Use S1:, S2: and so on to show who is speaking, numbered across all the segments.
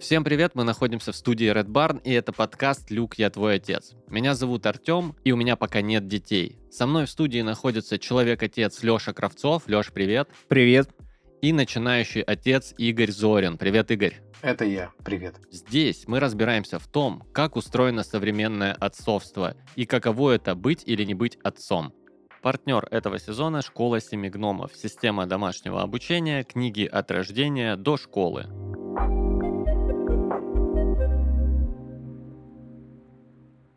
S1: Всем привет, мы находимся в студии Red Barn, и это подкаст «Люк, я твой отец». Меня зовут Артем, и у меня пока нет детей. Со мной в студии находится человек-отец Леша Кравцов. Леш, привет.
S2: Привет.
S1: И начинающий отец Игорь Зорин. Привет, Игорь.
S3: Это я. Привет.
S1: Здесь мы разбираемся в том, как устроено современное отцовство и каково это быть или не быть отцом. Партнер этого сезона – школа семи гномов, система домашнего обучения, книги от рождения до школы.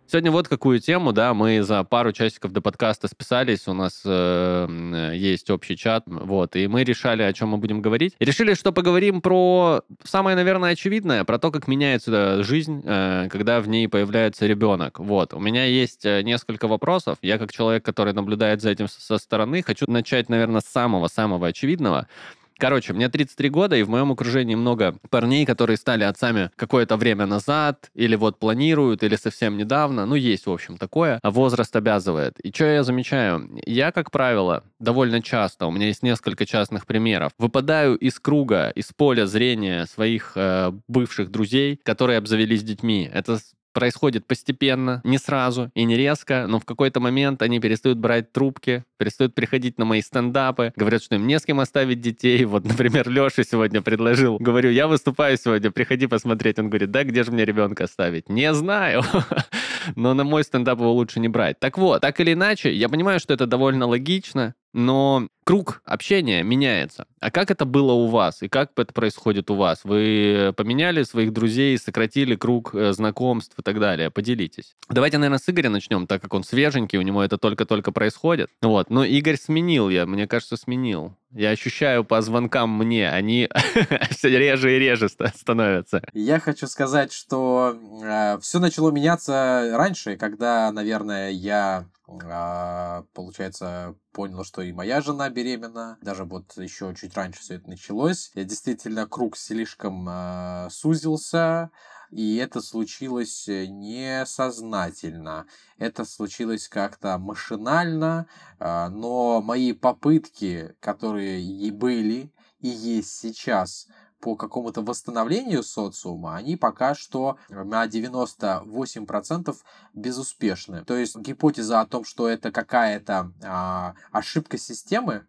S1: Сегодня вот какую тему, да, мы за пару часиков до подкаста списались, у нас э, есть общий чат, вот, и мы решали, о чем мы будем говорить. И решили, что поговорим про самое, наверное, очевидное, про то, как меняется жизнь, э, когда в ней появляется ребенок. Вот, у меня есть э, несколько вопросов. Я как человек, который наблюдает за этим со стороны, хочу начать, наверное, с самого-самого очевидного. Короче, мне 33 года, и в моем окружении много парней, которые стали отцами какое-то время назад, или вот планируют, или совсем недавно. Ну, есть, в общем, такое. А возраст обязывает. И что я замечаю? Я, как правило, довольно часто, у меня есть несколько частных примеров, выпадаю из круга, из поля зрения своих э, бывших друзей, которые обзавелись детьми. Это происходит постепенно, не сразу и не резко, но в какой-то момент они перестают брать трубки, перестают приходить на мои стендапы, говорят, что им не с кем оставить детей. Вот, например, Леша сегодня предложил, говорю, я выступаю сегодня, приходи посмотреть. Он говорит, да, где же мне ребенка оставить? Не знаю. но на мой стендап его лучше не брать. Так вот, так или иначе, я понимаю, что это довольно логично, но круг общения меняется. А как это было у вас? И как это происходит у вас? Вы поменяли своих друзей, сократили круг э, знакомств и так далее? Поделитесь. Давайте, наверное, с Игоря начнем, так как он свеженький, у него это только-только происходит. Вот. Но Игорь сменил я, мне кажется, сменил. Я ощущаю по звонкам мне, они все реже и реже становятся.
S3: Я хочу сказать, что э, все начало меняться раньше, когда, наверное, я а, получается, понял, что и моя жена беременна. Даже вот еще чуть раньше все это началось. Я действительно круг слишком а, сузился. И это случилось э, несознательно. Это случилось как-то машинально, а, но мои попытки, которые и были, и есть сейчас по какому-то восстановлению социума, они пока что на 98% безуспешны. То есть гипотеза о том, что это какая-то а, ошибка системы,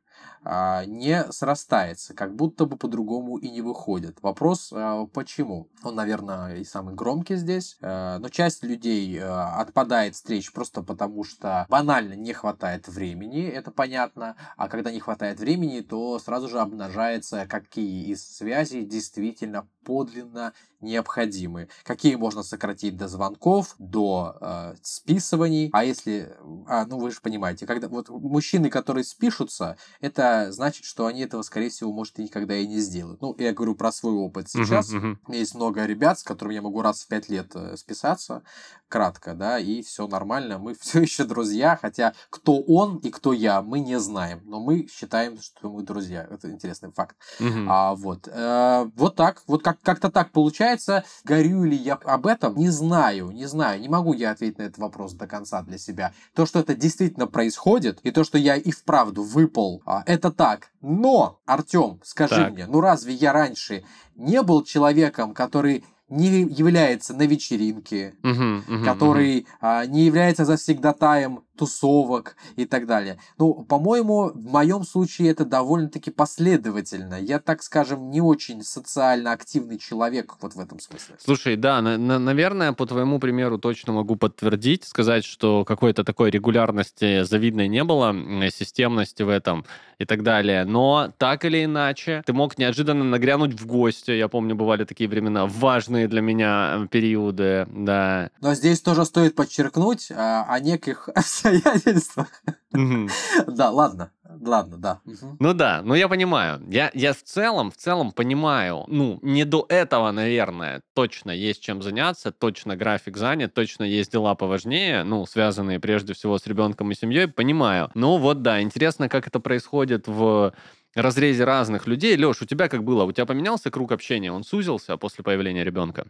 S3: не срастается, как будто бы по-другому и не выходит. Вопрос, а, почему? Он, наверное, и самый громкий здесь, а, но часть людей отпадает встреч просто потому, что банально не хватает времени, это понятно, а когда не хватает времени, то сразу же обнажается, какие из связей действительно подлинно необходимы. Какие можно сократить до звонков, до э, списываний. А если, а, ну вы же понимаете, когда вот мужчины, которые спишутся, это значит, что они этого, скорее всего, может, и никогда и не сделают. Ну, я говорю про свой опыт сейчас. Uh-huh, uh-huh. У меня есть много ребят, с которыми я могу раз в пять лет э, списаться, кратко, да, и все нормально. Мы все еще друзья, хотя кто он и кто я, мы не знаем. Но мы считаем, что мы друзья. Это интересный факт. Uh-huh. А, вот. Э, вот так. Вот как, как-то так получается получается, горю ли я об этом, не знаю, не знаю, не могу я ответить на этот вопрос до конца для себя. То, что это действительно происходит, и то, что я и вправду выпал, а, это так. Но, Артем, скажи так. мне, ну разве я раньше не был человеком, который не является на вечеринке, uh-huh, uh-huh, который uh-huh. А, не является завсегдатаем тусовок и так далее. Ну, по-моему, в моем случае это довольно-таки последовательно. Я, так скажем, не очень социально активный человек вот в этом смысле.
S1: Слушай, да, на- на- наверное, по твоему примеру точно могу подтвердить, сказать, что какой-то такой регулярности завидной не было, системности в этом и так далее. Но так или иначе, ты мог неожиданно нагрянуть в гости. Я помню, бывали такие времена, важные для меня э, периоды, да.
S3: Но здесь тоже стоит подчеркнуть а, о неких обстоятельствах. Да, ладно, ладно, да.
S1: Ну да, ну я понимаю. Я, я в целом, в целом понимаю, ну, не до этого, наверное, точно есть чем заняться, точно график занят, точно есть дела поважнее, ну, связанные прежде всего с ребенком и семьей, понимаю. Ну вот да, интересно, как это происходит в разрезе разных людей. Леш, у тебя как было? У тебя поменялся круг общения? Он сузился после появления ребенка?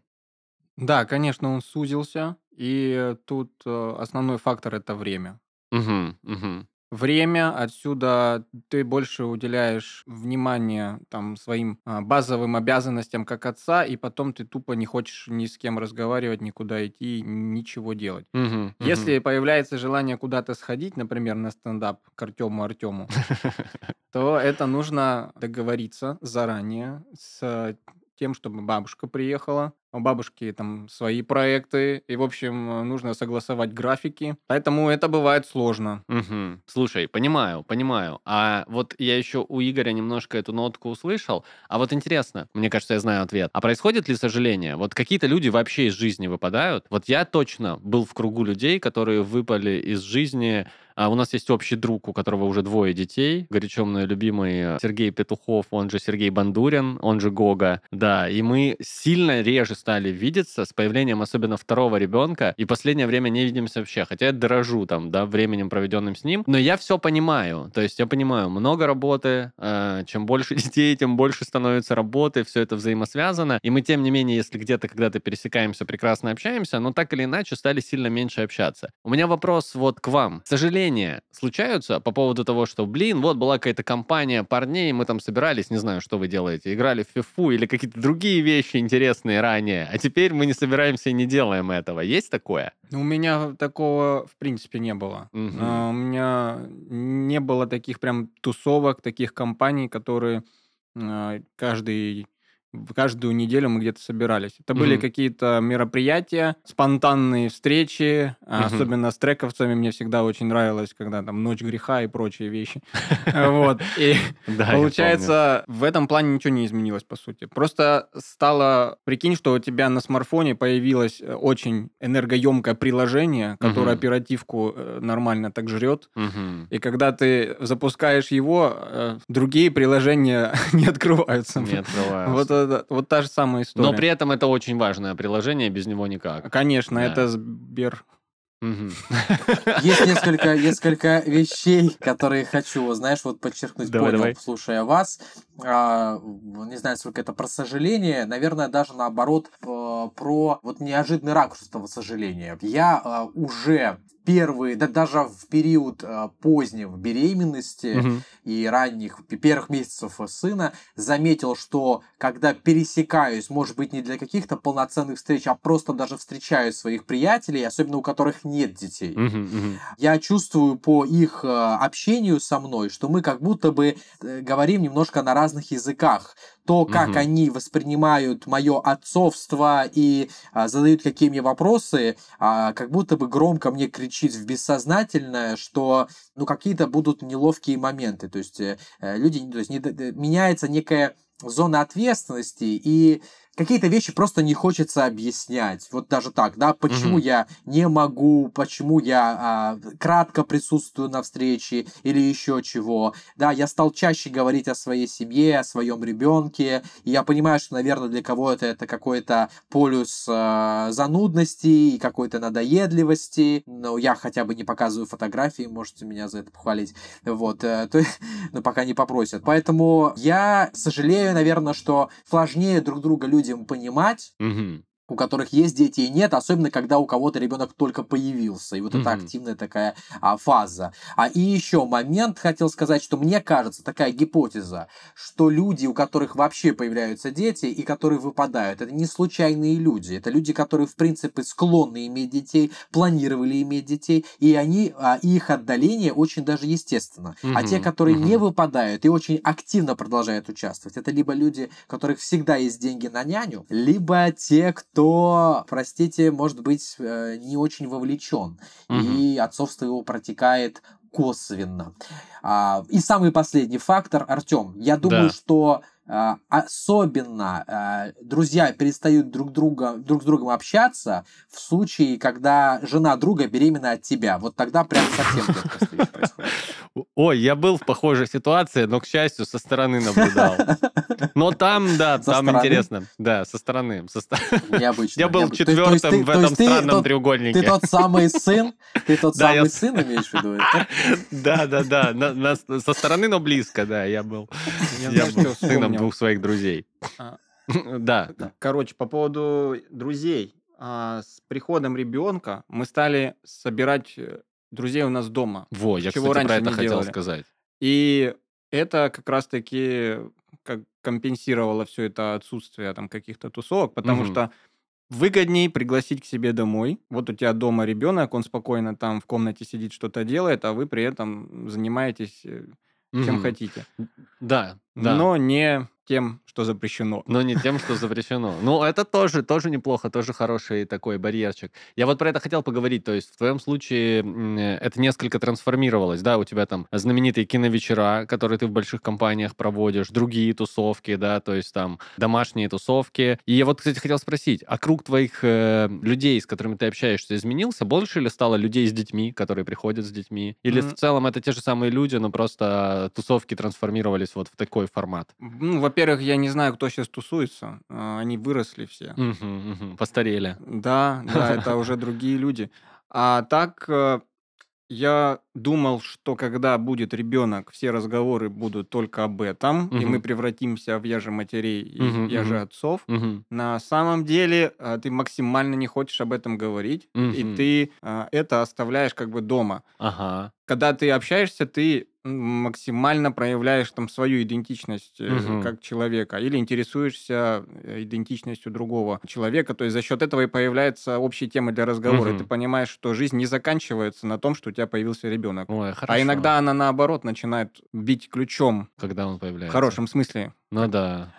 S2: Да, конечно, он сузился, и тут э, основной фактор это время.
S1: Угу, угу.
S2: Время, отсюда ты больше уделяешь внимание там своим а, базовым обязанностям как отца, и потом ты тупо не хочешь ни с кем разговаривать, никуда идти, ничего делать.
S1: Мгм,
S2: Если появляется желание куда-то сходить, например, на стендап к Артему Артему, то это нужно договориться заранее с тем, чтобы бабушка приехала. У бабушки там свои проекты, и, в общем, нужно согласовать графики. Поэтому это бывает сложно.
S1: Мгм. Слушай, понимаю, понимаю. А вот я еще у Игоря немножко эту нотку услышал. А вот интересно, мне кажется, я знаю ответ. А происходит ли сожаление? Вот какие-то люди вообще из жизни выпадают? Вот я точно был в кругу людей, которые выпали из жизни а у нас есть общий друг, у которого уже двое детей, горячо мной любимый Сергей Петухов, он же Сергей Бандурин, он же Гога. Да, и мы сильно реже стали видеться с появлением особенно второго ребенка, и последнее время не видимся вообще, хотя я дорожу там, да, временем, проведенным с ним, но я все понимаю, то есть я понимаю, много работы, э, чем больше детей, тем больше становится работы, все это взаимосвязано, и мы, тем не менее, если где-то когда-то пересекаемся, прекрасно общаемся, но так или иначе стали сильно меньше общаться. У меня вопрос вот к вам. К сожалению, сожаления случаются по поводу того, что, блин, вот была какая-то компания парней, мы там собирались, не знаю, что вы делаете, играли в фифу или какие-то другие вещи интересные ранее, а теперь мы не собираемся и не делаем этого. Есть такое?
S2: Ну, у меня такого, в принципе, не было. А, У меня не было таких прям тусовок, таких компаний, которые а, каждый каждую неделю мы где-то собирались. Это были
S1: Мгм.
S2: какие-то мероприятия, спонтанные встречи,
S1: Мгм.
S2: особенно с трековцами мне всегда очень нравилось, когда там «Ночь греха» и прочие вещи. Вот. И Получается, в этом плане ничего не изменилось, по сути. Просто стало... Прикинь, что у тебя на смартфоне появилось э, очень энергоемкое приложение, которое оперативку э, нормально так жрет. И когда ты запускаешь его, э, другие приложения не открываются.
S1: Не открываются.
S2: Вот, это- вот та же самая история.
S1: Но при этом это очень важное приложение, без него никак.
S2: Конечно,
S1: Да.
S2: это Сбер...
S3: Есть несколько, несколько вещей, которые хочу, знаешь, вот подчеркнуть,
S1: Давай,
S3: понял,
S1: давай.
S3: слушая вас. А, не знаю, сколько это про сожаление, наверное, даже наоборот п- про вот неожиданный ракурс этого сожаления. Я а, уже первые, да даже в период а, позднего беременности
S1: Мгм.
S3: и ранних первых месяцев сына заметил, что когда пересекаюсь, может быть, не для каких-то полноценных встреч, а просто даже встречаю своих приятелей, особенно у которых нет детей,
S1: Мгм, мгм.
S3: я чувствую по их э, общению со мной, что мы как будто бы э, говорим немножко на разных языках. То, как
S1: Мгм.
S3: они воспринимают мое отцовство и а, задают какие мне вопросы, а, как будто бы громко мне кричит в бессознательное, что ну какие-то будут неловкие моменты. То есть э, э, люди, то есть не меняется некая зона ответственности и какие-то вещи просто не хочется объяснять. Вот даже так, да, почему
S1: Мгм.
S3: я не могу, почему я а, кратко присутствую на встрече или еще чего. Да, я стал чаще говорить о своей семье, о своем ребенке. И я понимаю, что, наверное, для кого-то это какой-то полюс а, занудности и какой-то надоедливости. Но я хотя бы не показываю фотографии, можете меня за это похвалить. Вот, э, то, но пока не попросят. Поэтому я сожалею, наверное, что сложнее друг друга людям понимать,
S1: Мгм.
S3: У которых есть дети и нет, особенно когда у кого-то ребенок только появился. И вот это
S1: Мгм.
S3: активная такая а, фаза. А и еще момент хотел сказать, что мне кажется, такая гипотеза, что люди, у которых вообще появляются дети и которые выпадают, это не случайные люди. Это люди, которые, в принципе, склонны иметь детей, планировали иметь детей, и они, а, их отдаление очень даже естественно. А
S1: Мгм,
S3: те, которые не
S1: мгм.
S3: выпадают и очень активно продолжают участвовать, это либо люди, у которых всегда есть деньги на няню, либо те, кто, простите, может быть, э, не очень вовлечен, и отцовство его протекает косвенно. А, И самый последний фактор, Артем, я думаю,
S1: Да.
S3: что а, особенно а, друзья перестают друг, друга, друг с другом общаться в случае, когда жена друга беременна от тебя. Вот тогда прям совсем происходит.
S1: Ой, я был в похожей ситуации, но, к счастью, со стороны наблюдал. Но там, да,
S3: Со
S1: там
S3: стороны?
S1: интересно. Да, со стороны. со
S3: Необычно.
S1: Я был четвертым
S3: ты-
S1: в
S3: то
S1: этом
S3: ты
S1: странном
S3: тот-
S1: треугольнике.
S3: Ты тот самый сын? Ты тот
S1: Да, я
S3: самый
S1: с-
S3: сын, имеешь в виду?
S1: Да, да, да. на- на- Со стороны, но близко, да. Я был
S2: Я,
S1: я был сыном
S2: вспомнил?
S1: двух своих друзей.
S2: А.
S1: Да. да.
S2: Короче, по поводу друзей. А, С приходом ребенка мы стали собирать э, друзей у нас дома.
S1: Во, я,
S2: чего
S1: кстати,
S2: раньше
S1: про это хотел
S2: делали.
S1: сказать.
S2: И это как раз-таки как компенсировало все это отсутствие там каких-то тусовок, потому
S1: Мгм.
S2: что выгодней пригласить к себе домой. Вот у тебя дома ребенок, он спокойно там в комнате сидит, что-то делает, а вы при этом занимаетесь э, чем
S1: Мгм.
S2: хотите.
S1: Да, да.
S2: Но не тем, что запрещено.
S1: Но не тем, что запрещено. Ну, это тоже, тоже неплохо, тоже хороший такой барьерчик. Я вот про это хотел поговорить. То есть в твоем случае э, это несколько трансформировалось, да? У тебя там знаменитые киновечера, которые ты в больших компаниях проводишь, другие тусовки, да, то есть там домашние тусовки. И я вот, кстати, хотел спросить, а круг твоих э, людей, с которыми ты общаешься, изменился? Больше ли стало людей с детьми, которые приходят с детьми? Или
S2: М.
S1: в целом это те же самые люди, но просто тусовки трансформировались вот в такой формат?
S2: Ну, во-первых, я не знаю, кто сейчас тусуется. А, Они выросли все.
S1: Мгм, мгм. Постарели.
S2: Да, да, это уже другие люди. А так, э, я думал, что когда будет ребенок, все разговоры будут только об этом, и мы превратимся в яже матерей и
S1: Мгм,
S2: яже
S1: мгм.
S2: отцов.
S1: Мгм.
S2: На самом деле, а, ты максимально не хочешь об этом говорить, и
S1: Мгм.
S2: ты а, это оставляешь как бы дома.
S1: Ага.
S2: Когда ты общаешься, ты максимально проявляешь там свою идентичность э,
S1: Мгм.
S2: как человека или интересуешься э, идентичностью другого человека. То есть за счет этого и появляется общие темы для разговора. И ты понимаешь, что жизнь не заканчивается на том, что у тебя появился ребенок.
S1: Ой,
S2: А
S1: хорошо.
S2: иногда она наоборот начинает бить ключом
S1: Когда он
S2: в
S1: появляется.
S2: хорошем смысле.
S1: Ну да.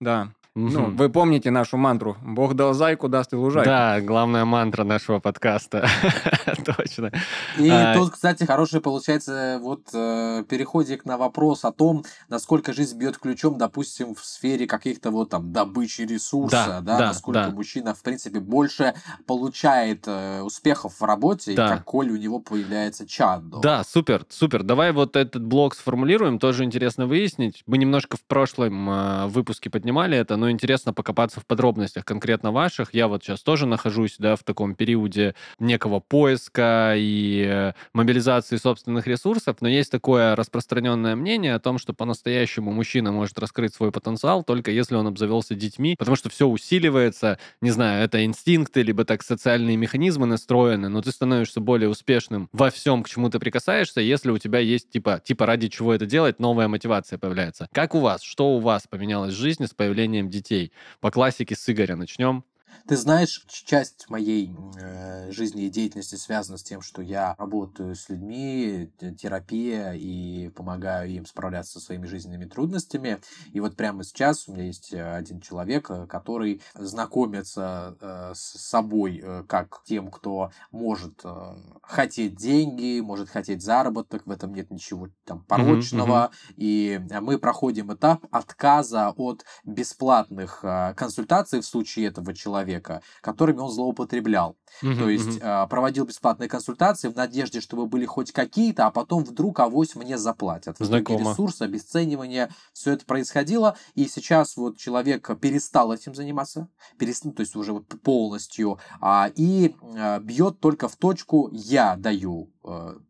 S2: Да. Ну, вы помните нашу мантру «Бог дал зайку, даст и лужайку».
S1: Да, главная мантра нашего подкаста. Точно.
S3: И
S1: А,
S3: тут, кстати, хороший получается вот э, переходик на вопрос о том, насколько жизнь бьет ключом, допустим, в сфере каких-то вот там добычи ресурса,
S1: Да,
S3: да,
S1: да,
S3: насколько
S1: да.
S3: мужчина, в принципе, больше получает э, успехов в работе,
S1: Да.
S3: и как коль у него появляется чат. дома.
S1: Да, супер, супер. Давай вот этот блок сформулируем, тоже интересно выяснить. Мы немножко в прошлом э, выпуске поднимали это, но интересно покопаться в подробностях конкретно ваших. Я вот сейчас тоже нахожусь, да, в таком периоде некого поиска и э, мобилизации собственных ресурсов, но есть такое распространенное мнение о том, что по-настоящему мужчина может раскрыть свой потенциал только если он обзавелся детьми, потому что все усиливается, не знаю, это инстинкты, либо так социальные механизмы настроены, но ты становишься более успешным во всем, к чему ты прикасаешься, если у тебя есть, типа, типа ради чего это делать, новая мотивация появляется. Как у вас? Что у вас поменялось в жизни с появлением детей? По классике с Игоря начнем.
S3: Ты знаешь, часть моей э, жизни и деятельности связана с тем, что я работаю с людьми, терапия, и помогаю им справляться со своими жизненными трудностями. И вот прямо сейчас у меня есть э, один человек, э, который знакомится э, с собой э, как тем, кто может э, хотеть деньги, может хотеть заработок, в этом нет ничего там порочного. И мы проходим этап отказа от бесплатных э, консультаций в случае этого человека, которыми он злоупотреблял. То есть э, проводил бесплатные консультации в надежде, чтобы были хоть какие-то, а потом вдруг авось мне заплатят.
S1: Знакомо.
S3: ресурсы, обесценивание, все это происходило, и сейчас вот человек перестал этим заниматься, перес- ну, то есть уже вот полностью, а, и э, бьет только в точку «я даю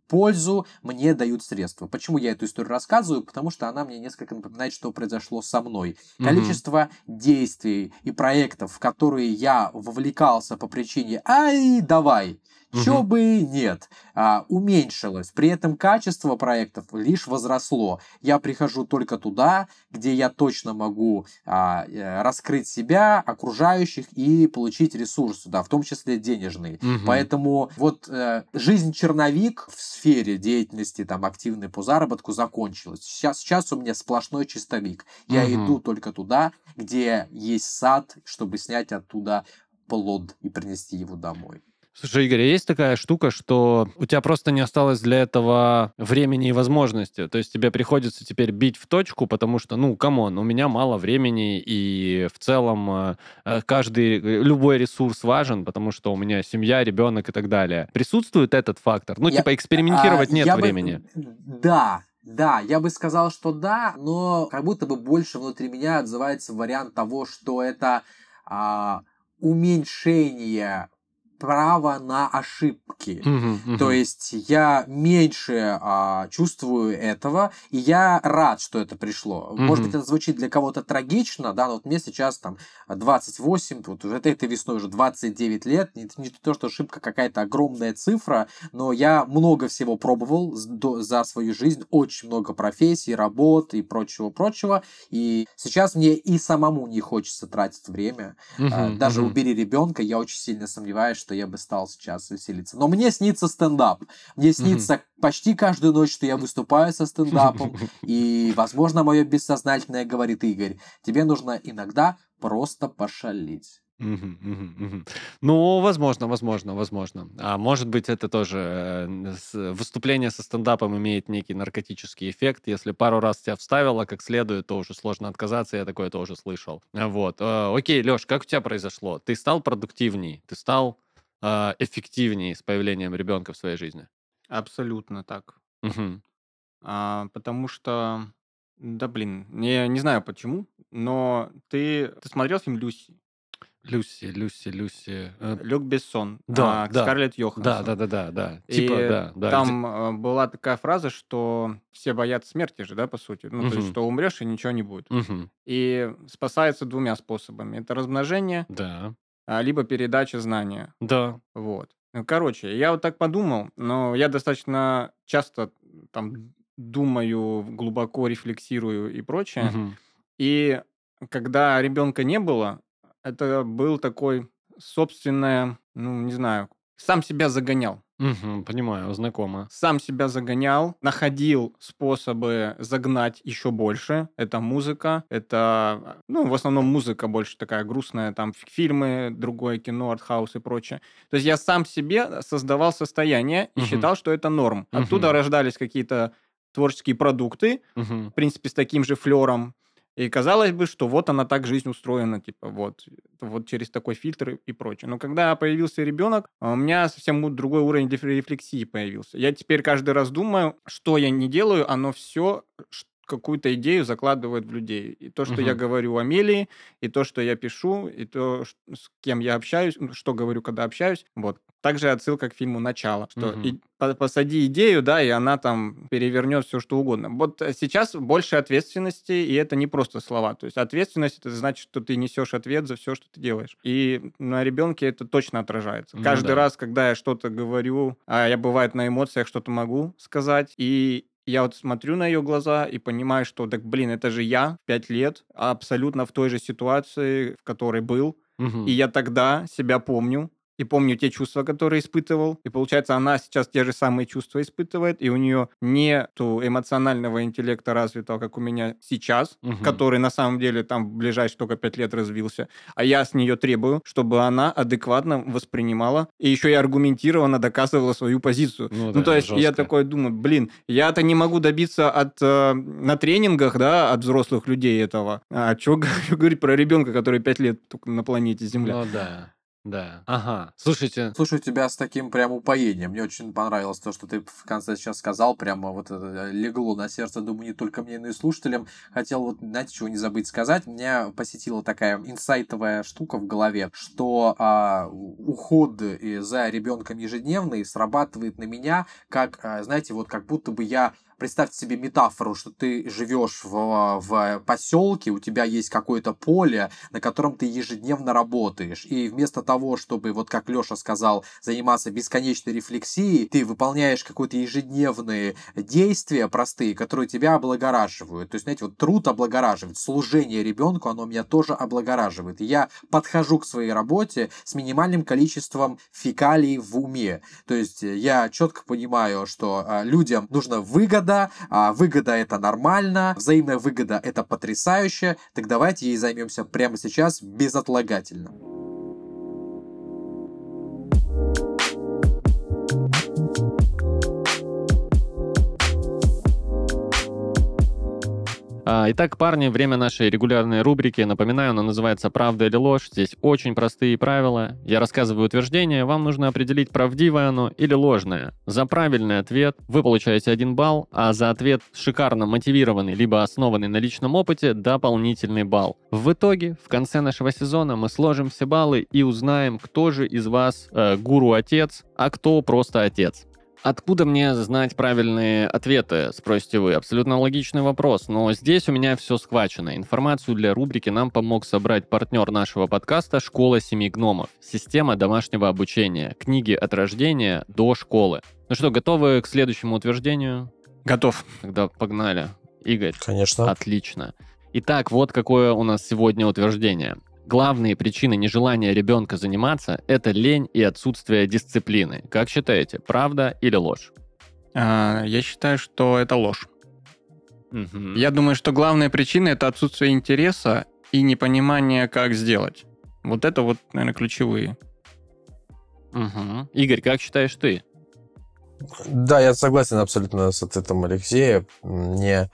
S3: пользу, мне дают средства». Почему я эту историю рассказываю? Потому что она мне несколько напоминает, что произошло со мной.
S1: Мгм.
S3: Количество действий и проектов, в которые я вовлекался по причине «ай, давай», Чё
S1: Мгм.
S3: бы нет, а, уменьшилось. При этом качество проектов лишь возросло. Я прихожу только туда, где я точно могу а, э, раскрыть себя, окружающих и получить ресурсы, да, в том числе денежные.
S1: Мгм.
S3: Поэтому вот э, жизнь черновик в сфере деятельности там активной по заработку закончилась. Сейчас, сейчас у меня сплошной чистовик. Я
S1: Мгм.
S3: иду только туда, где есть сад, чтобы снять оттуда плод и принести его домой.
S1: Слушай, Игорь, а есть такая штука, что у тебя просто не осталось для этого времени и возможности. То есть тебе приходится теперь бить в точку, потому что, ну, come on, у меня мало времени, и в целом э, э, каждый, э, любой ресурс важен, потому что у меня семья, ребенок и так далее. Присутствует этот фактор? Ну,
S3: Я-
S1: типа экспериментировать
S3: А,
S1: нет
S3: я бы-
S1: времени.
S3: Да, да, я бы сказал, что да, но как будто бы больше внутри меня отзывается вариант того, что это а, уменьшение право на ошибки.
S1: Мгм, мгм.
S3: То есть я меньше а, чувствую этого, и я рад, что это пришло. Может
S1: Мгм.
S3: быть, это звучит для кого-то трагично, да, но вот мне сейчас там 28, вот уже этой весной уже 29 лет, не, не то, что ошибка какая-то огромная цифра, но я много всего пробовал за свою жизнь, очень много профессий, работ и прочего-прочего, и сейчас мне и самому не хочется тратить время, а,
S1: Мгм,
S3: Даже
S1: мгм.
S3: убери ребенка, я очень сильно сомневаюсь, что я бы стал сейчас веселиться. Но мне снится стендап. Мне снится почти каждую ночь, что я выступаю со стендапом. И, возможно, мое бессознательное говорит Игорь, тебе нужно иногда просто пошалить.
S1: Мгм, мгм, мгм. Ну, возможно, возможно, возможно. А может быть, это тоже э, выступление со стендапом имеет некий наркотический эффект. Если пару раз тебя вставило как следует, то уже сложно отказаться. Я такое тоже слышал. Вот. Э, Окей, Леш, как у тебя произошло? Ты стал продуктивней? Ты стал э, эффективней с появлением ребенка в своей жизни?
S2: Абсолютно так.
S1: Мгм.
S2: А, потому что, да блин, я не знаю почему, но ты, ты смотрел фильм «Люси»?
S1: Люси, Люси, Люси. э,
S2: Люк Бессон,
S1: Да,
S2: а,
S1: да.
S2: Скарлетт
S1: Да,
S2: Йоханссон.
S1: да, да, да, да.
S2: И
S1: Типа, да, да. где-
S2: там э, была такая фраза, что все боятся смерти же, да, по сути. Ну, то есть, что умрешь и ничего не будет.
S1: Мгм.
S2: И спасается двумя способами. Это размножение,
S1: Да,
S2: а, либо передача знания.
S1: да.
S2: Вот. Ну, Короче, я вот так подумал, но я достаточно часто там думаю, глубоко рефлексирую и прочее.
S1: Мгм.
S2: И когда ребенка не было, это был такой собственное, ну, не знаю, сам себя загонял.
S1: Мгм, Понимаю, знакомо.
S2: Сам себя загонял, находил способы загнать еще больше. Это музыка, это, ну, в основном музыка больше такая грустная, там фи- фильмы, другое кино, артхаус и прочее. То есть я сам себе создавал состояние и
S1: Мгм.
S2: считал, что это норм. Оттуда рождались какие-то творческие продукты,
S1: Мгм.
S2: в принципе, с таким же флером. И казалось бы, что вот она так жизнь устроена, типа вот, вот через такой фильтр и- прочее. Но когда появился ребенок, а у меня совсем другой уровень рефлексии появился. Я теперь каждый раз думаю, что я не делаю, оно все какую-то идею закладывает в людей. И то, что я
S1: Мгм.
S2: говорю Амелии, и то, что я пишу, и то, с кем я общаюсь, что говорю, когда общаюсь. Вот. Также отсылка к фильму «Начало», что
S1: Мгм.
S2: и- по- посади идею, да, и она там перевернет все, что угодно. Вот э, сейчас больше ответственности, и это не просто слова. То есть ответственность это значит, что ты несешь ответ за все, что ты делаешь. И на ребенке это точно отражается.
S1: Ну
S2: Каждый
S1: да.
S2: раз, когда я что-то говорю, а я бывает на эмоциях что-то могу сказать, и я вот смотрю на ее глаза и понимаю, что, так, блин, это же я в пять лет, абсолютно в той же ситуации, в которой был,
S1: Мгм.
S2: и я тогда себя помню, и помню те чувства, которые испытывал. И получается, она сейчас те же самые чувства испытывает, и у нее нету эмоционального интеллекта развитого, как у меня сейчас,
S1: Мгм.
S2: который на самом деле там в ближайшие только пять лет развился. А я с нее требую, чтобы она адекватно воспринимала и еще и аргументированно доказывала свою позицию.
S1: Ну
S2: Ну,
S1: да,
S2: то есть я
S1: жестко.
S2: такой думаю, блин, я-то не могу добиться от э, на тренингах, да, от взрослых людей этого. А что говорить про ребенка, который пять лет только на планете Земля?
S1: Ну да, да. Ага. Слушайте,
S3: Слушаю тебя с таким прям упоением. Мне очень понравилось то, что ты в конце сейчас сказал. Прямо вот это легло на сердце, думаю, не только мне, но и слушателям. Хотел вот, знаете, чего не забыть сказать. Меня посетила такая инсайтовая штука в голове, что а, уход и за ребенком ежедневный срабатывает на меня, как, а, знаете, вот как будто бы я Представьте себе метафору, что ты живешь в, в поселке, у тебя есть какое-то поле, на котором ты ежедневно работаешь. И вместо того, чтобы, вот как Леша сказал, заниматься бесконечной рефлексией, ты выполняешь какое-то ежедневные действия простые, которые тебя облагораживают. То есть, знаете, вот труд облагораживает, служение ребенку, оно меня тоже облагораживает. И я подхожу к своей работе с минимальным количеством фекалий в уме. То есть э, я четко понимаю, что а, людям нужна выгода, а выгода это нормально, взаимная выгода это потрясающе, так давайте ей займемся прямо сейчас безотлагательно.
S1: Итак, парни, время нашей регулярной рубрики. Напоминаю, она называется «Правда или ложь». Здесь очень простые правила. Я рассказываю утверждение, вам нужно определить, правдивое оно или ложное. За правильный ответ вы получаете один балл, а за ответ шикарно мотивированный, либо основанный на личном опыте, дополнительный балл. В итоге, в конце нашего сезона мы сложим все баллы и узнаем, кто же из вас э, гуру-отец, а кто просто отец. Откуда мне знать правильные ответы, спросите вы? Абсолютно логичный вопрос, но здесь у меня все схвачено. Информацию для рубрики нам помог собрать партнер нашего подкаста «Школа семи гномов». Система домашнего обучения. Книги от рождения до школы. Ну что, готовы к следующему утверждению?
S2: Готов.
S1: Тогда погнали. Игорь.
S4: Конечно.
S1: Отлично. Итак, вот какое у нас сегодня утверждение. Главные причины нежелания ребенка заниматься – это лень и отсутствие дисциплины. Как считаете, правда или ложь?
S2: А, я считаю, что это ложь.
S1: Мгм.
S2: Я думаю, что главная причина это отсутствие интереса и непонимание, как сделать. Вот это вот, наверное, ключевые.
S1: Мгм. Игорь, как считаешь ты?
S4: Да, я согласен абсолютно с ответом Алексея. Мне э,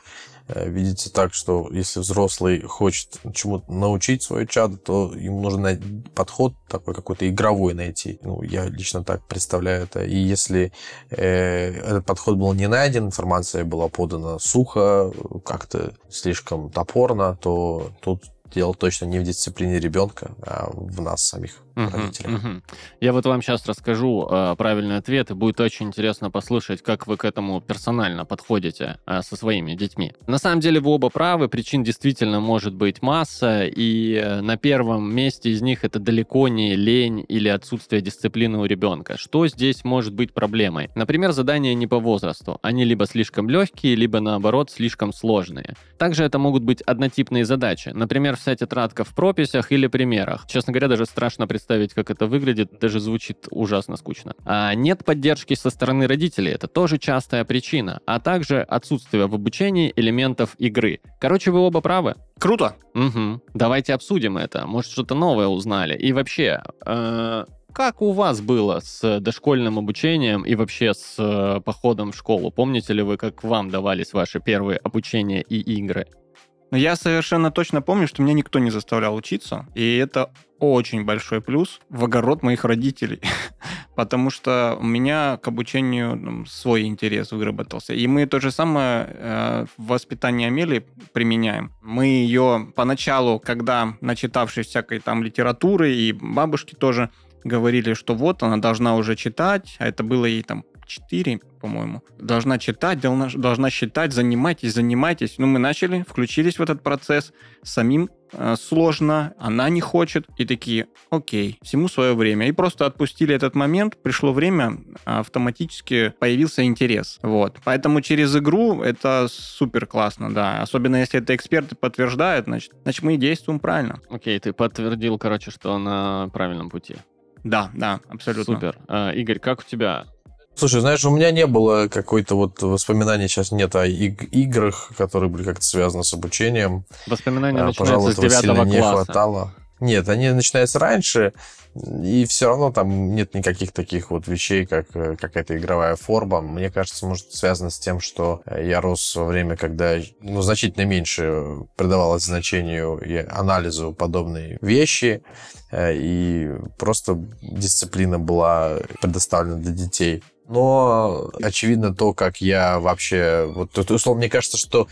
S4: видится так, что если взрослый хочет чему-то научить свое чадо, то ему нужно най- подход такой какой-то игровой найти. Ну, я лично так представляю это. И если э, этот подход был не найден, информация была подана сухо, как-то слишком топорно, то тут дело точно не в дисциплине ребенка, а в нас самих,
S1: Мгм,
S4: родителях.
S1: мгм. Я вот вам сейчас расскажу э, правильный ответ, и будет очень интересно послушать, как вы к этому персонально подходите э, со своими детьми. На самом деле вы оба правы, причин действительно может быть масса, и э, на первом месте из них это далеко не лень или отсутствие дисциплины у ребенка. Что здесь может быть проблемой? Например, задания не по возрасту. Они либо слишком легкие, либо наоборот слишком сложные. Также это могут быть однотипные задачи. Например, вся тетрадка в прописях или примерах. Честно говоря, даже страшно представить, как это выглядит, даже звучит ужасно скучно. А нет поддержки со стороны родителей, это тоже частая причина, а также отсутствие в обучении элементов игры. Короче, вы оба правы.
S2: Круто.
S1: Угу. Давайте обсудим это. Может, что-то новое узнали. И вообще, э, как у вас было с дошкольным обучением и вообще с э, походом в школу? Помните ли вы, как вам давались ваши первые обучения и игры?
S2: Но я совершенно точно помню, что меня никто не заставлял учиться, и это очень большой плюс в огород моих родителей, потому что у меня к обучению ну, свой интерес выработался. И мы то же самое э, в воспитании Амели применяем. Мы ее поначалу, когда начитавшись всякой там литературы, и бабушки тоже говорили, что вот она должна уже читать, а это было ей там 4, по-моему. Должна читать, должна, должна считать, занимайтесь, занимайтесь. Ну, мы начали, включились в этот процесс. Самим э, сложно, она не хочет. И такие, окей, всему свое время. И просто отпустили этот момент. Пришло время, автоматически появился интерес. Вот. Поэтому через игру это супер классно, да. Особенно если это эксперты подтверждают, значит, значит мы действуем правильно.
S1: Окей, ты подтвердил, короче, что на правильном пути.
S2: Да, да, абсолютно.
S1: Супер. А, Игорь, как у тебя?
S4: Слушай, знаешь, у меня не было какой-то вот воспоминаний сейчас нет о иг- играх, которые были как-то связаны с обучением.
S1: Воспоминания
S4: А,
S1: начинаются с девятого
S4: не
S1: класса.
S4: хватало. Нет, они начинаются раньше, и все равно там нет никаких таких вот вещей, как э, какая-то игровая форма. Мне кажется, может, связано с тем, что э, я рос во время, когда ну, значительно меньше придавалось значению и анализу подобной вещи, э, и просто дисциплина была предоставлена для детей. Но очевидно то, как я вообще... Вот, условно, мне кажется, что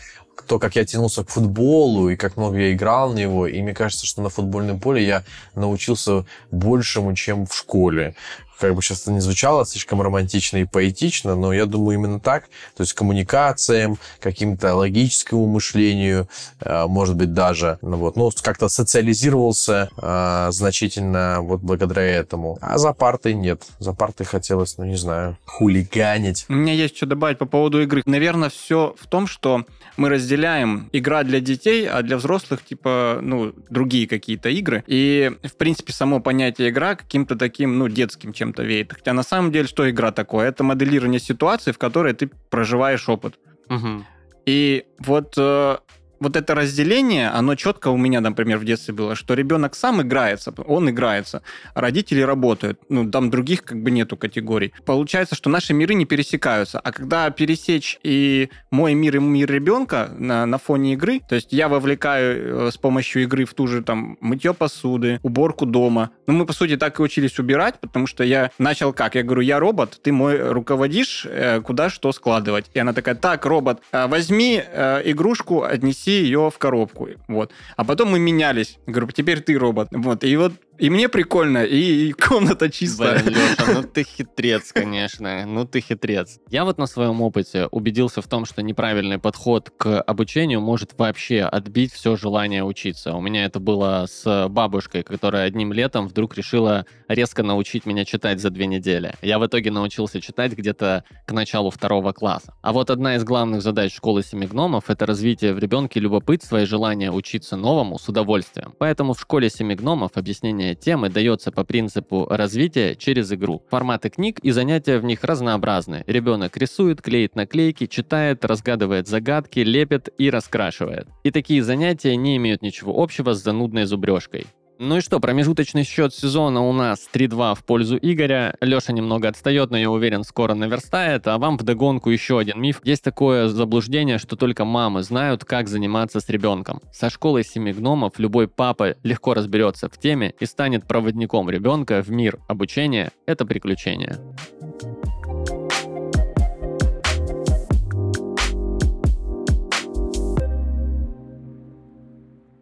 S4: то, как я тянулся к футболу и как много я играл в него, и мне кажется, что на футбольном поле я научился большему, чем в школе. Как бы сейчас это не звучало слишком романтично и поэтично, но я думаю именно так. То есть коммуникациям, каким-то логическому мышлению, э, может быть, даже. Ну, вот, ну, как-то социализировался э, значительно вот благодаря этому. А за партой нет. За партой хотелось, ну, не знаю, хулиганить.
S2: У меня есть что добавить по поводу игры. Наверное, все в том, что мы разделяем игра для детей, а для взрослых, типа, ну, другие какие-то игры. И, в принципе, само понятие игра каким-то таким, ну, детским чем-то веет. Хотя на самом деле, что игра такое? Это моделирование ситуации, в которой ты проживаешь опыт.
S1: Мгм.
S2: И вот, э, вот это разделение, оно четко у меня, например, в детстве было, что ребенок сам играется, он играется, а родители работают. Ну, там других как бы нету категорий. Получается, что наши миры не пересекаются. А когда пересечь и мой мир, и мир ребенка на, на фоне игры, то есть я вовлекаю э, с помощью игры в ту же там мытье посуды, уборку дома. Ну, мы, по сути, так и учились убирать, потому что я начал как? Я говорю, я робот, ты мой руководишь, э, куда что складывать. И она такая, так, робот, э, возьми игрушку, отнеси ее в коробку. Вот. А потом мы менялись. Говорю, теперь ты робот. Вот. И вот и мне прикольно, и, и комната чистая.
S1: Блин, Леша, ну ты хитрец, конечно. Ну ты хитрец. Я вот на своем опыте убедился в том, что неправильный подход к обучению может вообще отбить все желание учиться. У меня это было с бабушкой, которая одним летом вдруг решила резко научить меня читать за две недели. Я в итоге научился читать где-то к началу второго класса. А вот одна из главных задач школы семи гномов — это развитие в ребенке любопытства и желания учиться новому с удовольствием. Поэтому в школе семи гномов объяснение изучение темы дается по принципу развития через игру. Форматы книг и занятия в них разнообразны. Ребенок рисует, клеит наклейки, читает, разгадывает загадки, лепит и раскрашивает. И такие занятия не имеют ничего общего с занудной зубрежкой. Ну и что, промежуточный счет сезона у нас 3-2 в пользу Игоря. Леша немного отстает, но я уверен, скоро наверстает. А вам вдогонку еще один миф. Есть такое заблуждение, что только мамы знают, как заниматься с ребенком. Со школой семи гномов любой папа легко разберется в теме и станет проводником ребенка в мир обучения. Это приключение.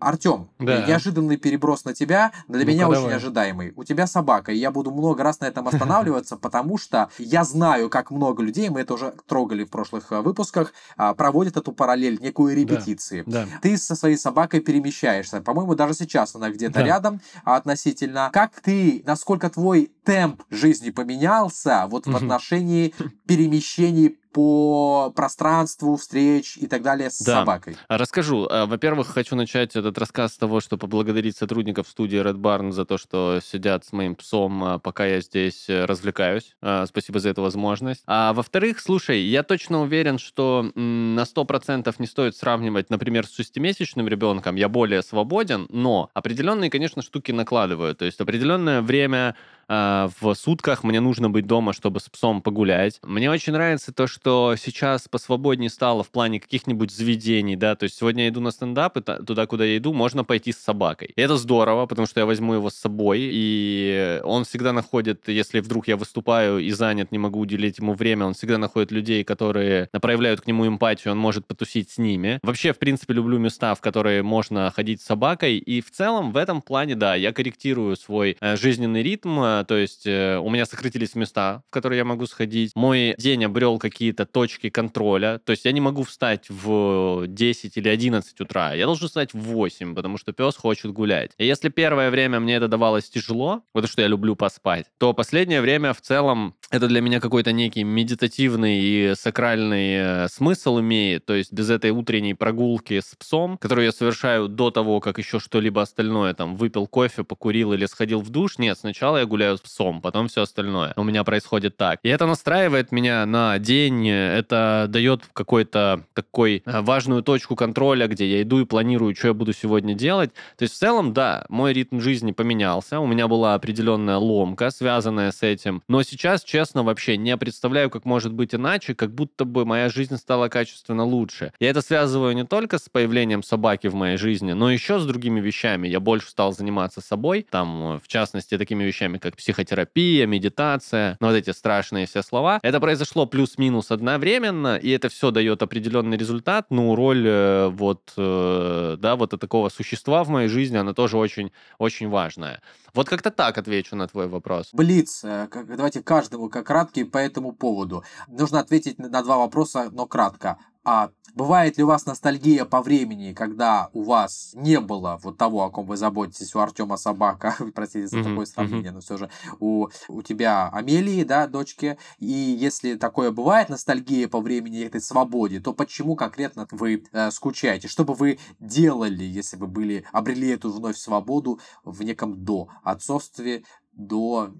S3: Артем, да. неожиданный переброс на тебя, для ну меня давай. очень ожидаемый. У тебя собака, и я буду много раз на этом останавливаться, потому что я знаю, как много людей, мы это уже трогали в прошлых э, выпусках, а, проводят эту параллель, некую репетиции. Да. Ты со своей собакой перемещаешься. По-моему, даже сейчас она где-то да. рядом относительно. Как ты, насколько твой темп жизни поменялся вот в отношении перемещений по пространству встреч и так далее с да. собакой.
S1: Расскажу. А, во-первых, хочу начать этот рассказ с того, что поблагодарить сотрудников студии Red Barn за то, что сидят с моим псом, а, пока я здесь э, развлекаюсь. А, спасибо за эту возможность. А во-вторых, слушай, я точно уверен, что на 100% не стоит сравнивать, например, с шестимесячным ребенком. Я более свободен, но определенные, конечно, штуки накладываю. То есть определенное время а, в сутках мне нужно быть дома, чтобы с псом погулять. Мне очень нравится то, что сейчас посвободнее стало в плане каких-нибудь заведений, да, то есть сегодня я иду на стендап, и туда, куда я иду, можно пойти с собакой. И это здорово, потому что я возьму его с собой, и он всегда находит, если вдруг я выступаю и занят, не могу уделить ему время, он всегда находит людей, которые проявляют к нему эмпатию, он может потусить с ними. Вообще, в принципе, люблю места, в которые можно ходить с собакой, и в целом в этом плане, да, я корректирую свой э, жизненный ритм, то есть э, у меня сократились места, в которые я могу сходить. Мой день обрел какие-то точки контроля, то есть я не могу встать в 10 или 11 утра, я должен встать в 8, потому что пес хочет гулять. И если первое время мне это давалось тяжело, потому что я люблю поспать, то последнее время в целом это для меня какой-то некий медитативный и сакральный э, смысл имеет, то есть без этой утренней прогулки с псом, которую я совершаю до того, как еще что-либо остальное, там, выпил кофе, покурил или сходил в душ, нет, сначала я гуляю с псом, потом все остальное. У меня происходит так. И это настраивает меня на день, это дает какой-то такой э, важную точку контроля, где я иду и планирую, что я буду сегодня делать. То есть в целом, да, мой ритм жизни поменялся, у меня была определенная ломка, связанная с этим, но сейчас, честно, вообще не представляю, как может быть иначе, как будто бы моя жизнь стала качественно лучше. Я это связываю не только с появлением собаки в моей жизни, но еще с другими вещами. Я больше стал заниматься собой, там, в частности, такими вещами, как психотерапия, медитация, ну, вот эти страшные все слова. Это произошло плюс-минус одновременно, и это все дает определенный результат, ну, роль э, вот, э, да, вот такого существа в моей жизни, она тоже очень, очень важная. Вот как-то так отвечу на твой вопрос.
S3: Блиц, э, давайте каждому как краткий по этому поводу. Нужно ответить на два вопроса, но кратко. А бывает ли у вас ностальгия по времени, когда у вас не было вот того, о ком вы заботитесь, у Артема собака, простите за такое сравнение, но все же у, у тебя Амелии, да, дочки, и если такое бывает, ностальгия по времени этой свободе, то почему конкретно вы э, скучаете? Что бы вы делали, если бы были, обрели эту вновь свободу в неком до отцовстве, до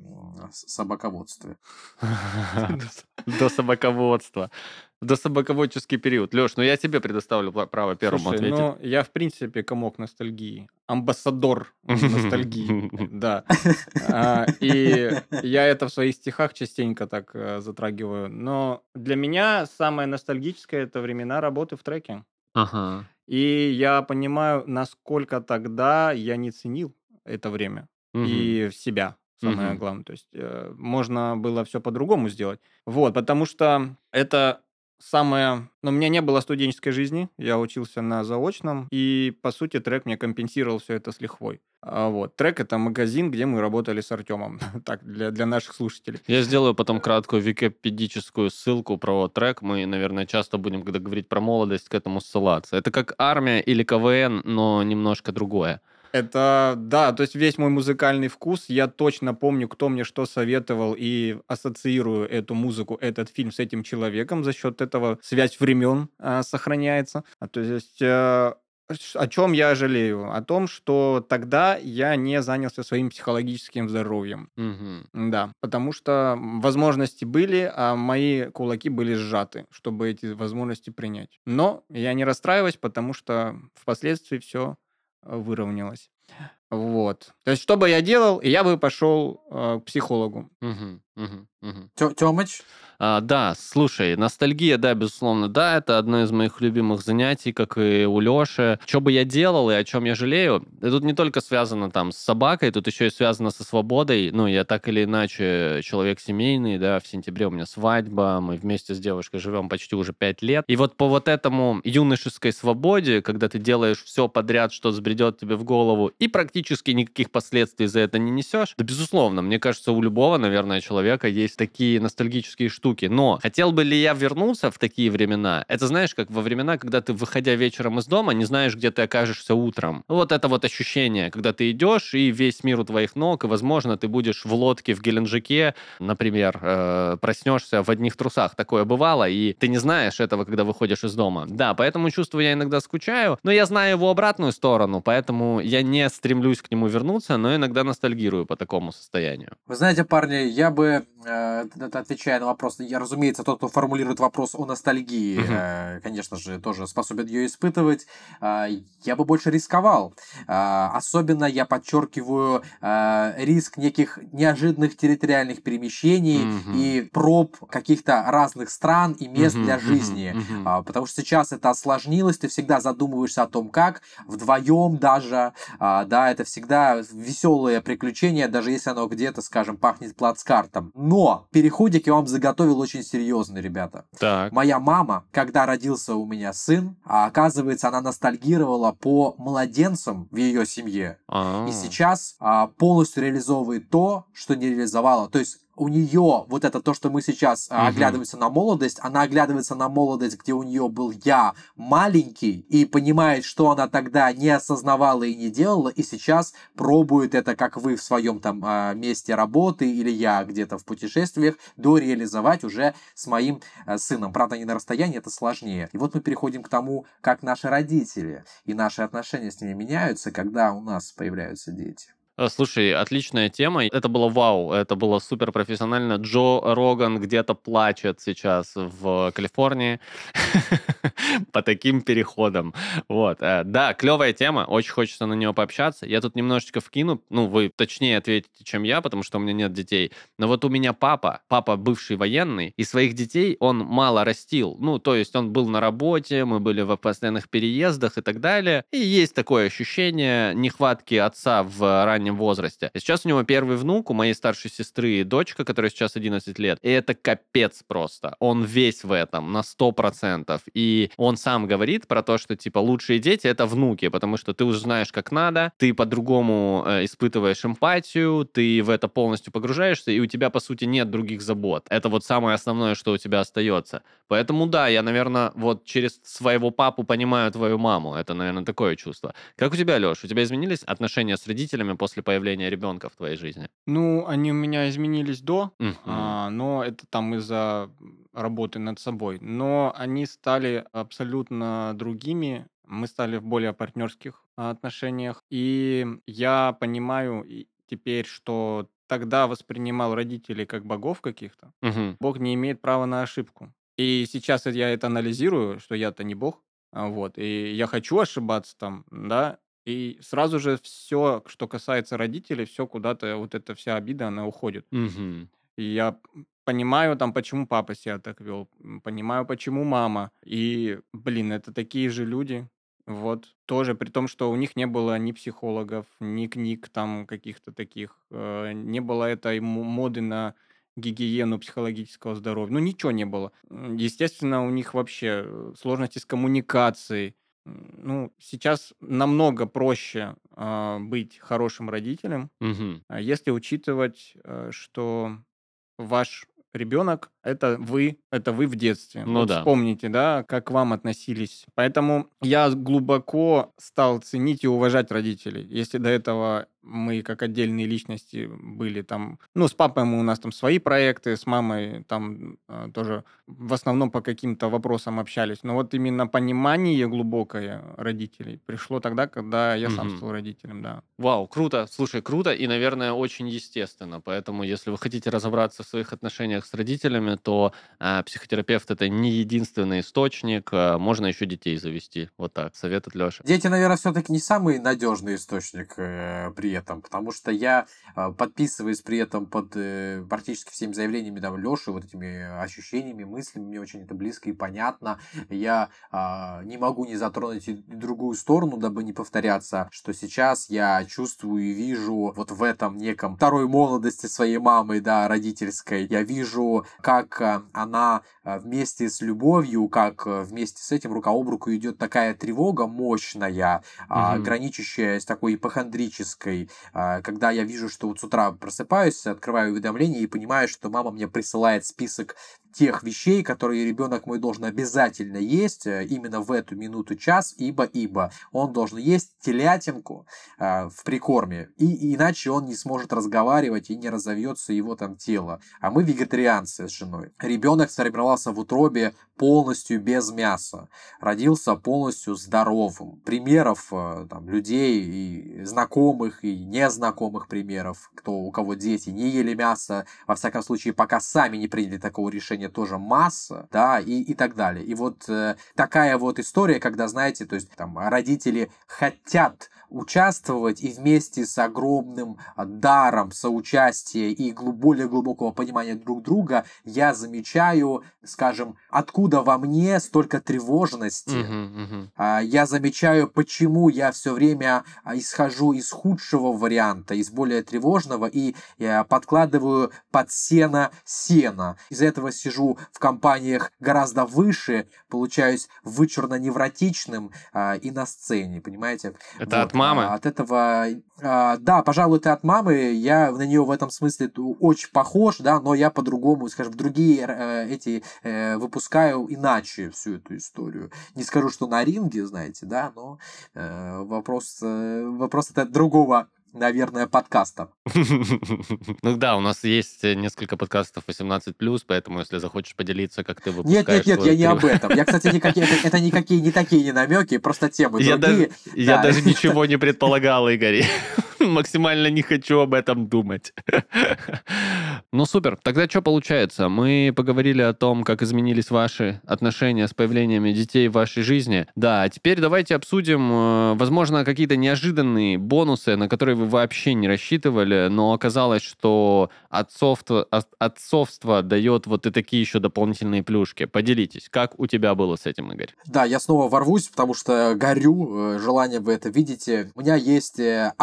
S3: собаководства.
S1: До собаководства. До собаководческий период. Леш, ну я тебе предоставлю право первому
S2: Слушай,
S1: ответить.
S2: ну я в принципе комок ностальгии. Амбассадор ностальгии. Да. А, И я это в своих стихах частенько так э, затрагиваю. Но для меня самое ностальгическое это времена работы в треке.
S1: Ага.
S2: И я понимаю, насколько тогда я не ценил это время и себя, самое
S1: Мгм.
S2: главное. То есть э, можно было все по-другому сделать. Вот, потому что это самое... Но у меня не было студенческой жизни, я учился на заочном, и, по сути, трек мне компенсировал все это с лихвой. А вот. Трек — это магазин, где мы работали с Артемом. Так, для, для наших слушателей.
S1: Я сделаю потом краткую википедическую ссылку про трек. Мы, наверное, часто будем, когда говорить про молодость, к этому ссылаться. Это как армия или КВН, но немножко другое.
S2: Это, да, то есть весь мой музыкальный вкус, я точно помню, кто мне что советовал, и ассоциирую эту музыку, этот фильм с этим человеком, за счет этого связь времен а, сохраняется. А, то есть э, о чем я жалею? О том, что тогда я не занялся своим психологическим здоровьем.
S1: Мгм.
S2: Да, потому что возможности были, а мои кулаки были сжаты, чтобы эти возможности принять. Но я не расстраиваюсь, потому что впоследствии все выровнялось. Вот. То есть, что бы я делал, я бы пошел э, к психологу.
S1: Мгм. Мгм.
S3: Тё- Тёмыч,
S1: А, да, слушай, ностальгия, да, безусловно, да, это одно из моих любимых занятий, как и у Леши. Что бы я делал и о чем я жалею, и тут не только связано там с собакой, тут еще и связано со свободой. Ну, я так или иначе человек семейный, да, в сентябре у меня свадьба, мы вместе с девушкой живем почти уже пять лет. И вот по вот этому юношеской свободе, когда ты делаешь все подряд, что взбредет тебе в голову, и практически никаких последствий за это не несешь, да, безусловно, мне кажется, у любого, наверное, человека есть такие ностальгические штуки. Но хотел бы ли я вернуться в такие времена? Это знаешь, как во времена, когда ты, выходя вечером из дома, не знаешь, где ты окажешься утром. Вот это вот ощущение, когда ты идешь, и весь мир у твоих ног, и, возможно, ты будешь в лодке в Геленджике, например, э, проснешься в одних трусах. Такое бывало, и ты не знаешь этого, когда выходишь из дома. Да, поэтому чувству я иногда скучаю, но я знаю его обратную сторону, поэтому я не стремлюсь к нему вернуться, но иногда ностальгирую по такому состоянию.
S3: вы знаете, парни, я бы, э, это отвечая на вопрос, я, разумеется, тот, кто формулирует вопрос о ностальгии, э, конечно же, тоже способен ее испытывать, э, я бы больше рисковал. Э, особенно я подчеркиваю э, риск неких неожиданных территориальных перемещений
S1: Мгм.
S3: и проб каких-то разных стран и мест
S1: Мгм,
S3: для жизни. А, Потому что сейчас это осложнилось, ты всегда задумываешься о том, как вдвоем даже, а, да, это всегда веселое приключение, даже если оно где-то, скажем, пахнет плацкартом. Но переходик я вам заготовил очень серьезный, ребята.
S1: Так.
S3: Моя мама, когда родился у меня сын, а, оказывается, она ностальгировала по младенцам в ее семье.
S1: А.
S3: И сейчас а, полностью реализовывает то, что не реализовала. То есть у нее вот это то, что мы сейчас
S1: Мгм.
S3: оглядываемся на молодость, она оглядывается на молодость, где у нее был я маленький, и понимает, что она тогда не осознавала и не делала, и сейчас пробует это, как вы в своем там а, месте работы, или я где-то в путешествиях, дореализовать уже с моим а, сыном. Правда, не на расстоянии, это сложнее. И вот мы переходим к тому, как наши родители и наши отношения с ними меняются, когда у нас появляются дети.
S1: А, Слушай, отличная тема. Это было вау, это было супер профессионально. Джо Роган где-то плачет сейчас в Калифорнии по таким переходам. Вот. э, Да, клевая тема, очень хочется на нее пообщаться. Я тут немножечко вкину, ну, вы точнее ответите, чем я, потому что у меня нет детей. Но вот у меня папа, папа бывший военный, и своих детей он мало растил. Ну, то есть он был на работе, мы были в постоянных переездах и так далее. И есть такое ощущение нехватки отца в раннем возрасте. И сейчас у него первый внук, у моей старшей сестры дочка, которая сейчас 11 лет. И это капец просто. Он весь в этом, на 100%. И он сам говорит про то, что, типа, лучшие дети — это внуки, потому что ты уже знаешь, как надо, ты по-другому э, испытываешь эмпатию, ты в это полностью погружаешься, и у тебя, по сути, нет других забот. Это вот самое основное, что у тебя остается. Поэтому, да, я, наверное, вот через своего папу понимаю твою маму. Это, наверное, такое чувство. Как у тебя, Леш? У тебя изменились отношения с родителями после появления ребенка в твоей жизни?
S2: Ну, они у меня изменились до,
S1: Мгм.
S2: а, но это там из-за работы над собой. Но они стали абсолютно другими. Мы стали в более партнерских а, отношениях. И я понимаю теперь, что тогда воспринимал родителей как богов каких-то,
S1: Мгм.
S2: Бог не имеет права на ошибку. И сейчас я это анализирую, что я-то не Бог, а, вот, и я хочу ошибаться там, да, и сразу же все, что касается родителей, все куда-то, вот эта вся обида, она уходит.
S1: Мгм.
S2: И я понимаю там, почему папа себя так вел, понимаю, почему мама. И, блин, это такие же люди. Вот, тоже, при том, что у них не было ни психологов, ни книг там каких-то таких, э, не было этой мо- моды на гигиену психологического здоровья. Ну, ничего не было. Естественно, у них вообще э, сложности с коммуникацией. Ну, сейчас намного проще а, быть хорошим родителем, а если учитывать, э, что ваш ребенок это вы, это вы в детстве.
S1: Ну
S2: Вот
S1: да.
S2: вспомните, да, как к вам относились. Поэтому я глубоко стал ценить и уважать родителей. Если до этого мы как отдельные личности были там, ну, с папой мы у нас там свои проекты, с мамой там э, тоже в основном по каким-то вопросам общались. Но вот именно понимание глубокое родителей пришло тогда, когда я сам
S1: Мгм.
S2: стал родителем, да.
S1: Вау, круто. Слушай, круто и, наверное, очень естественно. Поэтому, если вы хотите разобраться в своих отношениях с родителями, то а, психотерапевт это не единственный источник. а, можно еще детей завести. Вот так. Совет от Леши.
S3: Дети, наверное, все-таки не самый надежный источник э, при этом, потому что я э, подписываюсь при этом под э, практически всеми заявлениями там, Леши, вот этими ощущениями, мыслями, мне очень это близко и понятно. Я а, не могу не затронуть и другую сторону, дабы не повторяться, что сейчас я чувствую и вижу вот в этом неком второй молодости своей мамы, да, родительской. Я вижу, как а, она а, вместе с любовью, как а, вместе с этим рука об руку идет такая тревога мощная,
S1: Мгм.
S3: граничащая с такой ипохондрической, а, когда я вижу, что вот с утра просыпаюсь, открываю уведомления и понимаю, что мама мне присылает список тех вещей, которые ребенок мой должен обязательно есть э, именно в эту минуту час, ибо ибо он должен есть телятинку э, в прикорме, и иначе он не сможет разговаривать и не разовьется его там тело. А мы вегетарианцы с женой. Ребенок сформировался в утробе полностью без мяса, родился полностью здоровым. Примеров э, там, людей и знакомых и незнакомых примеров, кто у кого дети не ели мясо, во всяком случае, пока сами не приняли такого решения, тоже масса, да, и, и так далее. И вот э, такая вот история, когда, знаете, то есть там родители хотят участвовать и вместе с огромным даром соучастия и глу- более глубокого понимания друг друга я замечаю, скажем, откуда во мне столько тревожности,
S1: мгм.
S3: а, я замечаю, почему я все время а, исхожу из худшего варианта, из более тревожного, и я подкладываю под сено сено. Из-за этого сижу в компаниях гораздо выше, получаюсь вычурно-невротичным а, и на сцене, понимаете?
S1: Это
S3: Вот,
S1: от мамы?
S3: а, От этого, а, да, пожалуй, это от мамы. Я на нее в этом смысле очень похож, да, но я по-другому, скажем, другие э, эти э, выпускаю иначе всю эту историю. Не скажу, что на ринге, знаете, да, но э, вопрос, э, вопрос это другого, наверное, подкаста.
S1: Ну да, у нас есть э, несколько подкастов 18+, поэтому если захочешь поделиться, как ты
S3: Нет,
S1: выпускаешь...
S3: нет, нет, я
S1: свою
S3: не об этом. Я, кстати, никакие, это, никакие не такие не намеки, просто темы
S1: Я
S3: другие.
S1: я
S3: Да.
S1: даже ничего не предполагал, Игорь. Максимально не хочу об этом думать. Ну супер. Тогда что получается? Мы поговорили о том, как изменились ваши отношения с появлениями детей в вашей жизни. Да, а теперь давайте обсудим, э, возможно, какие-то неожиданные бонусы, на которые вы вообще не рассчитывали, но оказалось, что отцовство, от- отцовство дает вот и такие еще дополнительные плюшки. Поделитесь, как у тебя было с этим, Игорь?
S3: Да, я снова ворвусь, потому что горю, э, желание вы это видите. У меня есть э,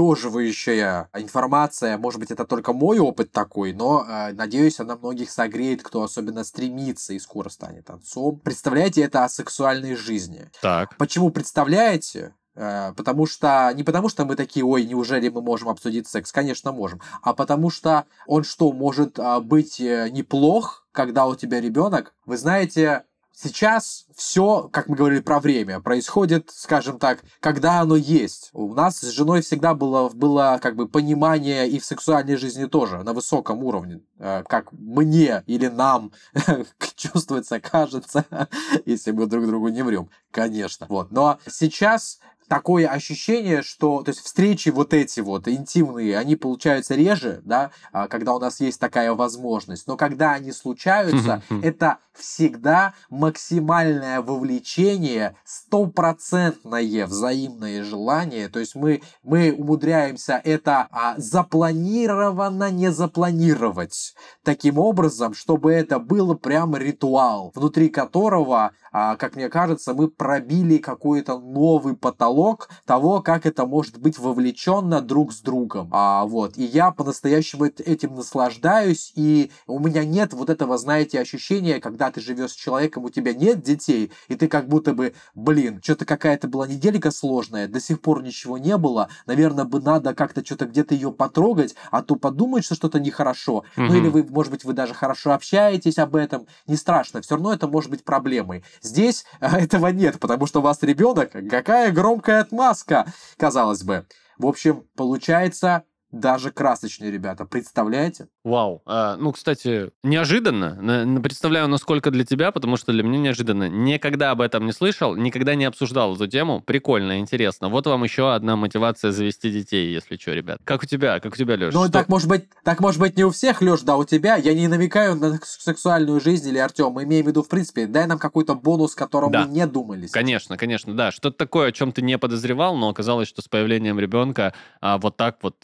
S3: обнадеживающая информация, может быть, это только мой опыт такой, но, э, надеюсь, она многих согреет, кто особенно стремится и скоро станет отцом. Представляете, это о сексуальной жизни.
S1: Так.
S3: Почему представляете? Э, Потому что не потому что мы такие, ой, неужели мы можем обсудить секс? Конечно, можем. А потому что он что, может а, быть э, неплох, когда у тебя ребенок? Вы знаете, сейчас все, как мы говорили про время, происходит, скажем так, когда оно есть. У нас с женой всегда было, было как бы понимание и в сексуальной жизни тоже на высоком уровне. Э, Как мне или нам чувствуется, кажется, если мы друг другу не врем, конечно. Вот. Но сейчас такое ощущение, что, то есть встречи вот эти вот интимные, они получаются реже, да, а, когда у нас есть такая возможность, но когда они случаются, это всегда максимальное вовлечение, стопроцентное взаимное желание, то есть мы, мы умудряемся это а, запланированно не запланировать таким образом, чтобы это было прям ритуал, внутри которого, как мне кажется, мы пробили какой-то новый потолок того, как это может быть вовлеченно друг с другом. А, вот. И я по-настоящему этим наслаждаюсь, и у меня нет вот этого, знаете, ощущения, когда ты живешь с человеком, у тебя нет детей, и ты как будто бы, блин, что-то какая-то была неделька сложная, до сих пор ничего не было, наверное, бы надо как-то что-то где-то ее потрогать, а то подумать, что что-то нехорошо. Mm-hmm. Ну или вы, может быть, вы даже хорошо общаетесь об этом, не страшно, все равно это может быть проблемой. Здесь а, этого нет, потому что у вас ребенок, какая громкая отмазка, казалось бы. В общем, получается, даже красочные ребята, представляете?
S1: Вау. А, ну, кстати, неожиданно. Представляю, насколько для тебя, потому что для меня неожиданно. Никогда об этом не слышал, никогда не обсуждал эту тему. Прикольно, интересно. Вот вам еще одна мотивация завести детей, если что, ребят. Как у тебя? Как у тебя, Леш?
S3: Ну, что? так может быть, так может быть не у всех, Леш, да, у тебя. Я не намекаю на сексуальную жизнь или Артем. Мы имеем в виду, в принципе, дай нам какой-то бонус, которым да. мы не думали.
S1: Конечно, конечно, да. Что-то такое, о чем ты не подозревал, но оказалось, что с появлением ребенка а, вот так вот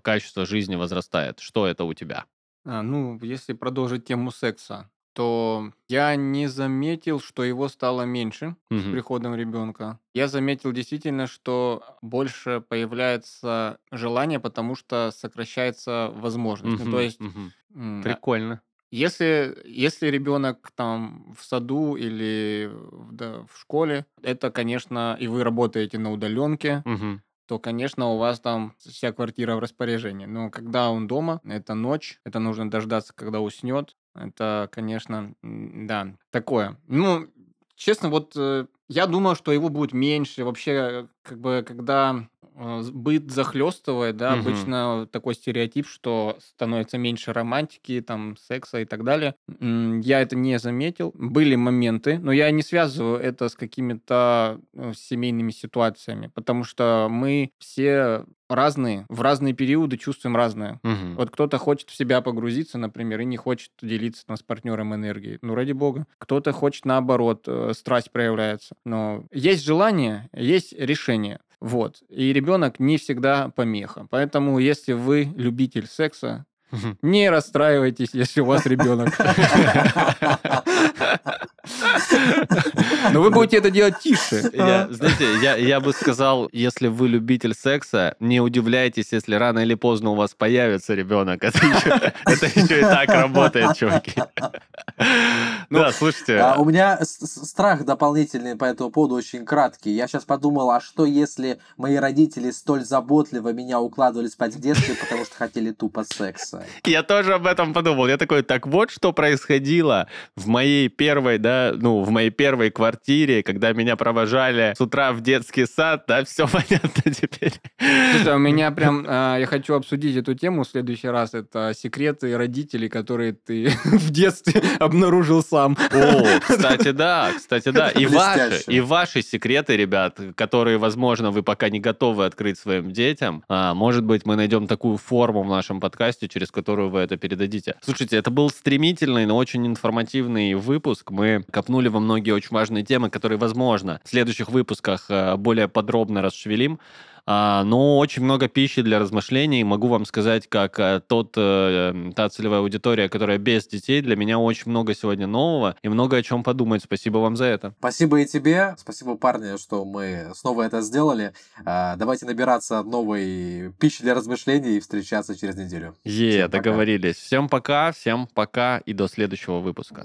S1: качество жизни возрастает. Что это у тебя?
S2: А, ну, если продолжить тему секса, то я не заметил, что его стало меньше с приходом ребенка. Я заметил действительно, что больше появляется желание, потому что сокращается возможность. Ну, то есть.
S1: А, Прикольно.
S2: если, если ребенок там в саду или в, да, в школе, это, конечно, и вы работаете на удаленке,
S1: Мгм
S2: то, конечно, у вас там вся квартира в распоряжении. Но когда он дома, это ночь, это нужно дождаться, когда уснет. Это, конечно, да, такое. Ну, честно, вот э, я думал, что его будет меньше. Вообще, как бы, когда э, быт захлестывает, да, угу. обычно такой стереотип, что становится меньше романтики, там, секса и так далее. Я это не заметил. Были моменты, но я не связываю это с какими-то э, семейными ситуациями, потому что мы все разные, в разные периоды чувствуем разное.
S1: Угу.
S2: Вот кто-то хочет в себя погрузиться, например, и не хочет делиться там, с партнером энергией. Ну, ради бога. Кто-то хочет наоборот, э, страсть проявляется. Но есть желание, есть решение. Вот. И ребенок не всегда помеха. Поэтому, если вы любитель секса, не расстраивайтесь, если у вас ребенок. Но вы будете это делать тише.
S1: Я, знаете, я, я бы сказал, если вы любитель секса, не удивляйтесь, если рано или поздно у вас появится ребенок. Это еще, это еще и так работает, чуваки.
S3: Ну, да, слушайте. А, у меня страх дополнительный по этому поводу очень краткий. Я сейчас подумал, а что если мои родители столь заботливо меня укладывали спать в детстве, потому что хотели тупо секса?
S1: Я тоже об этом подумал. Я такой, так вот, что происходило в моей первой, да, ну, в моей первой квартире, когда меня провожали с утра в детский сад, да, все понятно теперь.
S2: Слушай, у меня прям, э, я хочу обсудить эту тему в следующий раз. Это секреты родителей, которые ты в детстве обнаружил сам.
S1: О, кстати, да, кстати, да. И ваши, и ваши секреты, ребят, которые, возможно, вы пока не готовы открыть своим детям. А, может быть, мы найдем такую форму в нашем подкасте, через которую вы это передадите. Слушайте, это был стремительный, но очень информативный выпуск. Мы копнули во многие очень важные темы, которые, возможно, в следующих выпусках э, более подробно расшевелим. А, но очень много пищи для размышлений. Могу вам сказать, как э, тот, э, та целевая аудитория, которая без детей, для меня очень много сегодня нового и много о чем подумать. Спасибо вам за это.
S3: Спасибо и тебе. Спасибо, парни, что мы снова это сделали. А, давайте набираться новой пищи для размышлений и встречаться через неделю.
S1: Е, договорились. Всем пока, всем пока и до следующего выпуска.